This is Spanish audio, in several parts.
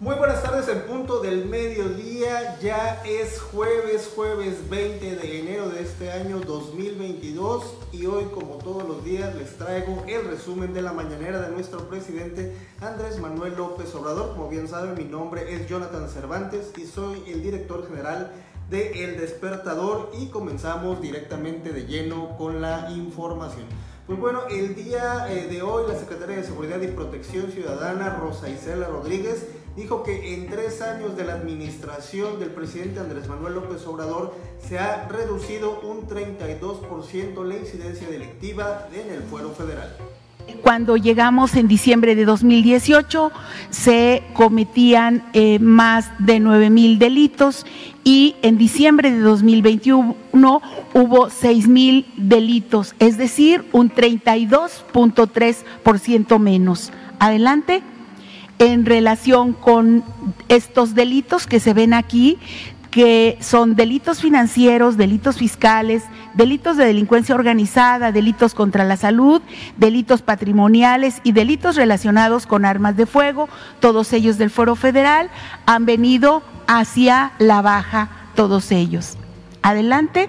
Muy buenas tardes en punto del mediodía, ya es jueves, jueves 20 de enero de este año 2022 y hoy como todos los días les traigo el resumen de la mañanera de nuestro presidente Andrés Manuel López Obrador. Como bien saben mi nombre es Jonathan Cervantes y soy el director general de El Despertador y comenzamos directamente de lleno con la información. Pues bueno, el día eh, de hoy la Secretaria de Seguridad y Protección Ciudadana, Rosa Isela Rodríguez, dijo que en tres años de la administración del presidente Andrés Manuel López Obrador se ha reducido un 32% la incidencia delictiva en el fuero federal. Cuando llegamos en diciembre de 2018 se cometían eh, más de 9 mil delitos y en diciembre de 2021 hubo 6 mil delitos, es decir, un 32.3% menos. Adelante. En relación con estos delitos que se ven aquí, que son delitos financieros, delitos fiscales, delitos de delincuencia organizada, delitos contra la salud, delitos patrimoniales y delitos relacionados con armas de fuego, todos ellos del Foro Federal, han venido hacia la baja, todos ellos. Adelante.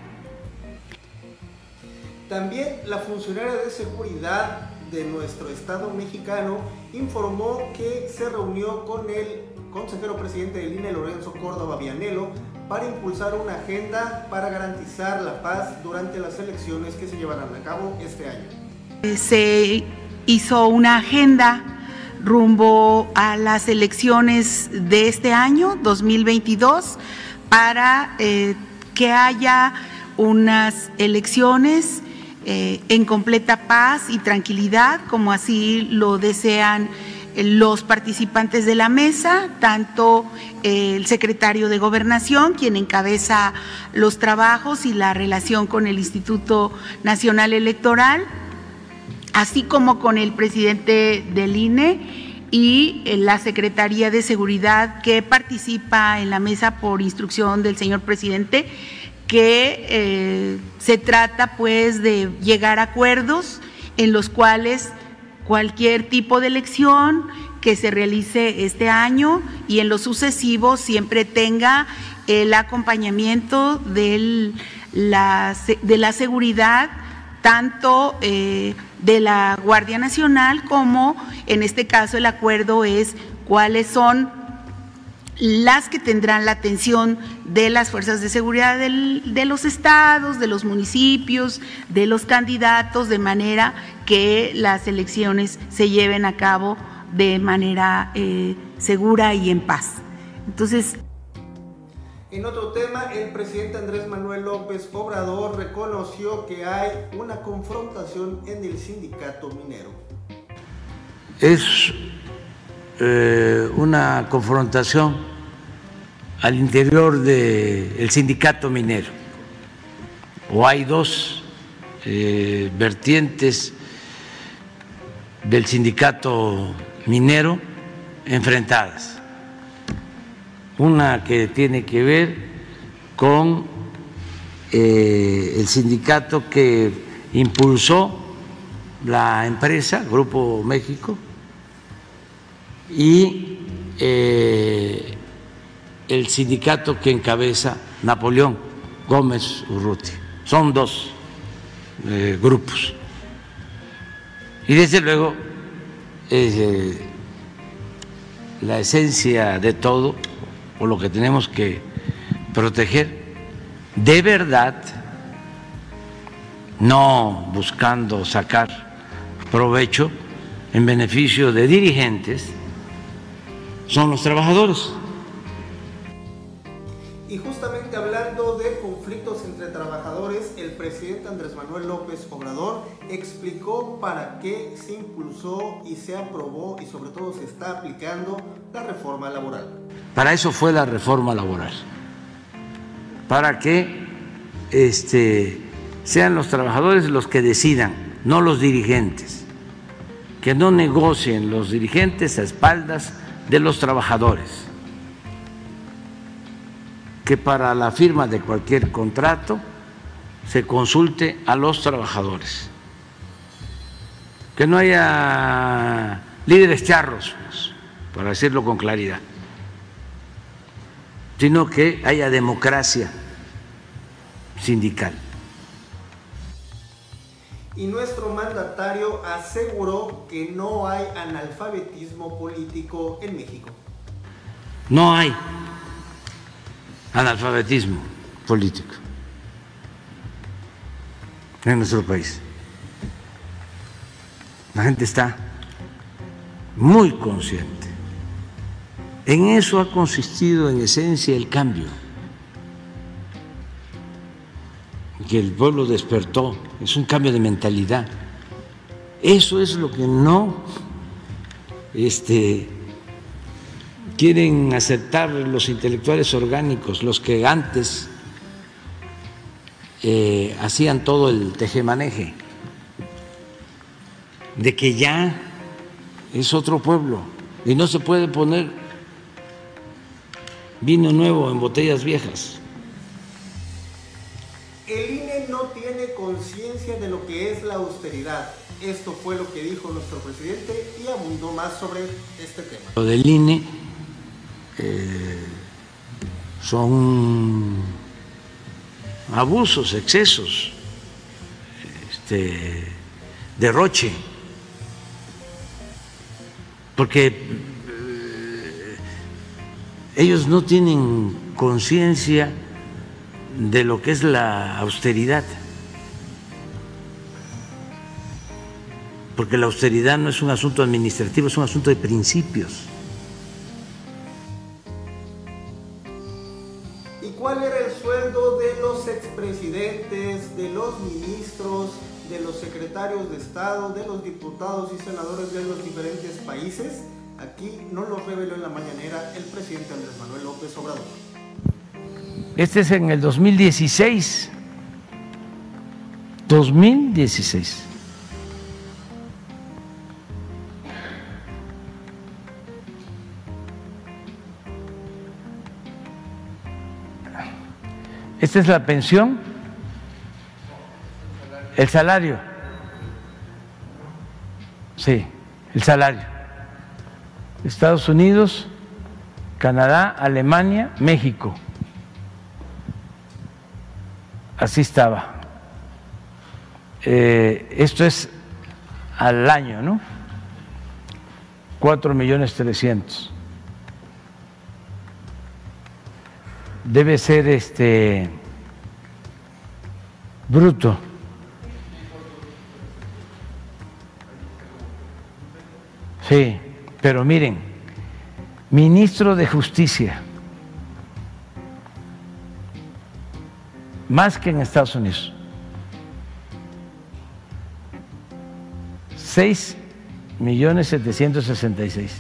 También la funcionaria de seguridad de nuestro Estado mexicano informó que se reunió con el consejero presidente del INE, Lorenzo Córdoba Vianelo, para impulsar una agenda para garantizar la paz durante las elecciones que se llevarán a cabo este año. Se hizo una agenda rumbo a las elecciones de este año, 2022, para eh, que haya unas elecciones eh, en completa paz y tranquilidad, como así lo desean los participantes de la mesa, tanto eh, el secretario de Gobernación, quien encabeza los trabajos y la relación con el Instituto Nacional Electoral, así como con el presidente del INE y eh, la Secretaría de Seguridad que participa en la mesa por instrucción del señor presidente, que eh, se trata pues de llegar a acuerdos en los cuales cualquier tipo de elección que se realice este año y en lo sucesivo siempre tenga el acompañamiento la, de la seguridad tanto eh, de la Guardia Nacional como en este caso el acuerdo es cuáles son las que tendrán la atención de las fuerzas de seguridad de los estados, de los municipios, de los candidatos, de manera que las elecciones se lleven a cabo de manera eh, segura y en paz. Entonces, en otro tema, el presidente Andrés Manuel López Obrador reconoció que hay una confrontación en el sindicato minero. Es eh, una confrontación al interior del sindicato minero. O hay dos eh, vertientes del sindicato minero enfrentadas. Una que tiene que ver con eh, el sindicato que impulsó la empresa, Grupo México, y eh, el sindicato que encabeza Napoleón Gómez Urruti. Son dos eh, grupos. Y desde luego, eh, la esencia de todo, o lo que tenemos que proteger, de verdad, no buscando sacar provecho en beneficio de dirigentes, son los trabajadores. Y justamente hablando de conflictos entre trabajadores, el presidente Andrés Manuel López Obrador explicó para qué se impulsó y se aprobó y sobre todo se está aplicando la reforma laboral. Para eso fue la reforma laboral, para que este, sean los trabajadores los que decidan, no los dirigentes, que no negocien los dirigentes a espaldas de los trabajadores que para la firma de cualquier contrato se consulte a los trabajadores, que no haya líderes charros, pues, para decirlo con claridad, sino que haya democracia sindical. Y nuestro mandatario aseguró que no hay analfabetismo político en México. No hay analfabetismo político en nuestro país. La gente está muy consciente. En eso ha consistido en esencia el cambio. Que el pueblo despertó, es un cambio de mentalidad. Eso es lo que no este, quieren aceptar los intelectuales orgánicos, los que antes eh, hacían todo el tejemaneje, de que ya es otro pueblo y no se puede poner vino nuevo en botellas viejas. El INE no tiene conciencia de lo que es la austeridad. Esto fue lo que dijo nuestro presidente y abundó más sobre este tema. Lo del INE eh, son abusos, excesos, este, derroche, porque eh, ellos no tienen conciencia de lo que es la austeridad, porque la austeridad no es un asunto administrativo, es un asunto de principios. Diputados y senadores de los diferentes países? Aquí no lo reveló en la mañanera el presidente Andrés Manuel López Obrador. Este es en el 2016. 2016. Esta es la pensión, el salario. Sí, el salario. Estados Unidos, Canadá, Alemania, México. Así estaba. Eh, esto es al año, ¿no? Cuatro millones trescientos. debe ser este bruto. Sí, pero miren, ministro de Justicia, más que en Estados Unidos, seis millones setecientos sesenta y seis.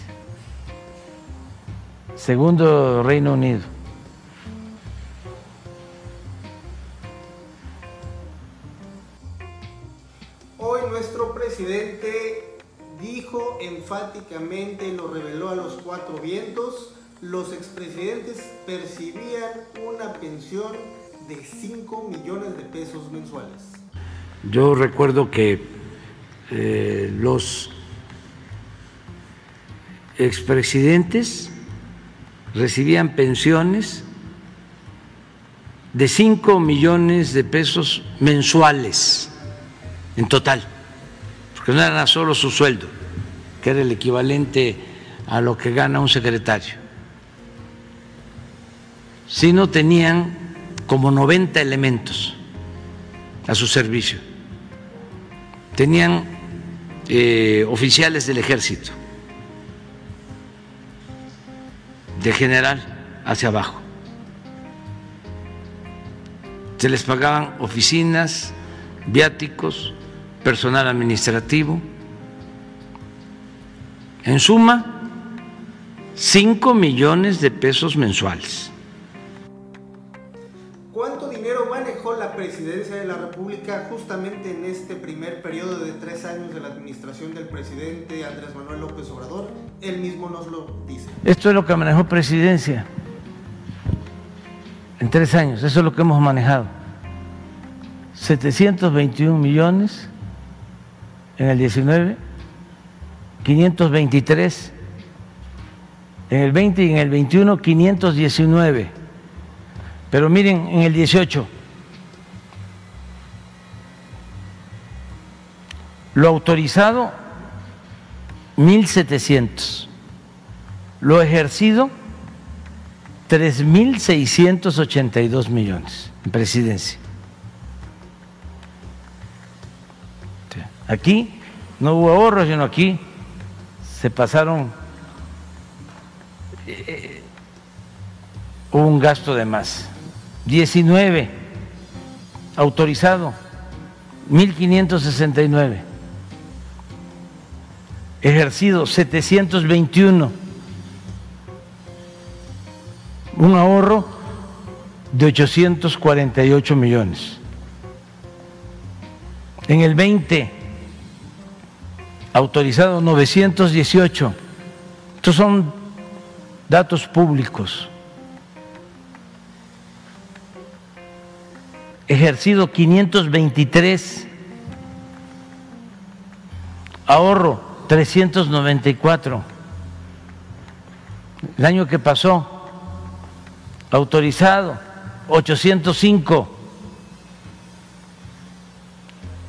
Segundo Reino Unido. De 5 millones de pesos mensuales. Yo recuerdo que eh, los expresidentes recibían pensiones de 5 millones de pesos mensuales en total, porque no era solo su sueldo que era el equivalente a lo que gana un secretario, sino tenían como 90 elementos a su servicio. Tenían eh, oficiales del ejército, de general hacia abajo. Se les pagaban oficinas, viáticos, personal administrativo en suma, 5 millones de pesos mensuales. Presidencia de la República justamente en este primer periodo de tres años de la administración del presidente Andrés Manuel López Obrador? Él mismo nos lo dice. Esto es lo que manejó presidencia en tres años, eso es lo que hemos manejado. 721 millones en el 19 523, en el 20 y en el 21 519 Pero miren, en el 18, lo autorizado, 1.700. Lo ejercido, 3.682 millones en presidencia. Aquí no hubo ahorros, sino aquí se pasaron, eh, hubo un gasto de más. 19, autorizado, 1.569. Ejercido, 721. Un ahorro de 848 millones. En el 20, autorizado 918. Estos son datos públicos. ejercido 523, ahorro 394. El año que pasó, autorizado 805,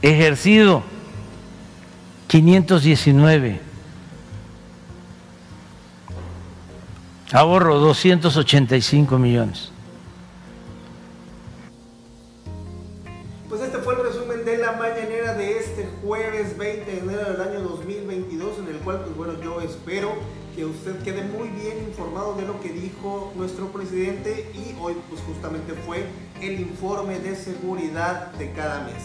ejercido 519, ahorro 285 millones. Espero que usted quede muy bien informado de lo que dijo nuestro presidente y hoy pues justamente fue el informe de seguridad de cada mes.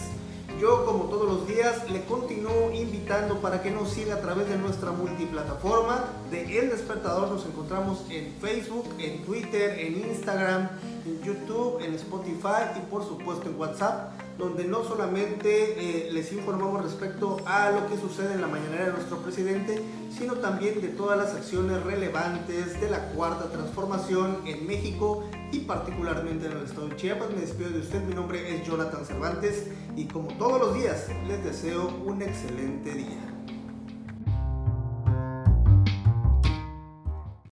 Yo como todos los días le continúo invitando para que nos siga a través de nuestra multiplataforma de El Despertador. Nos encontramos en Facebook, en Twitter, en Instagram, en YouTube, en Spotify y por supuesto en WhatsApp donde no solamente eh, les informamos respecto a lo que sucede en la mañanera de nuestro presidente, sino también de todas las acciones relevantes de la cuarta transformación en México y particularmente en el estado de Chiapas. Me despido de usted, mi nombre es Jonathan Cervantes y como todos los días les deseo un excelente día.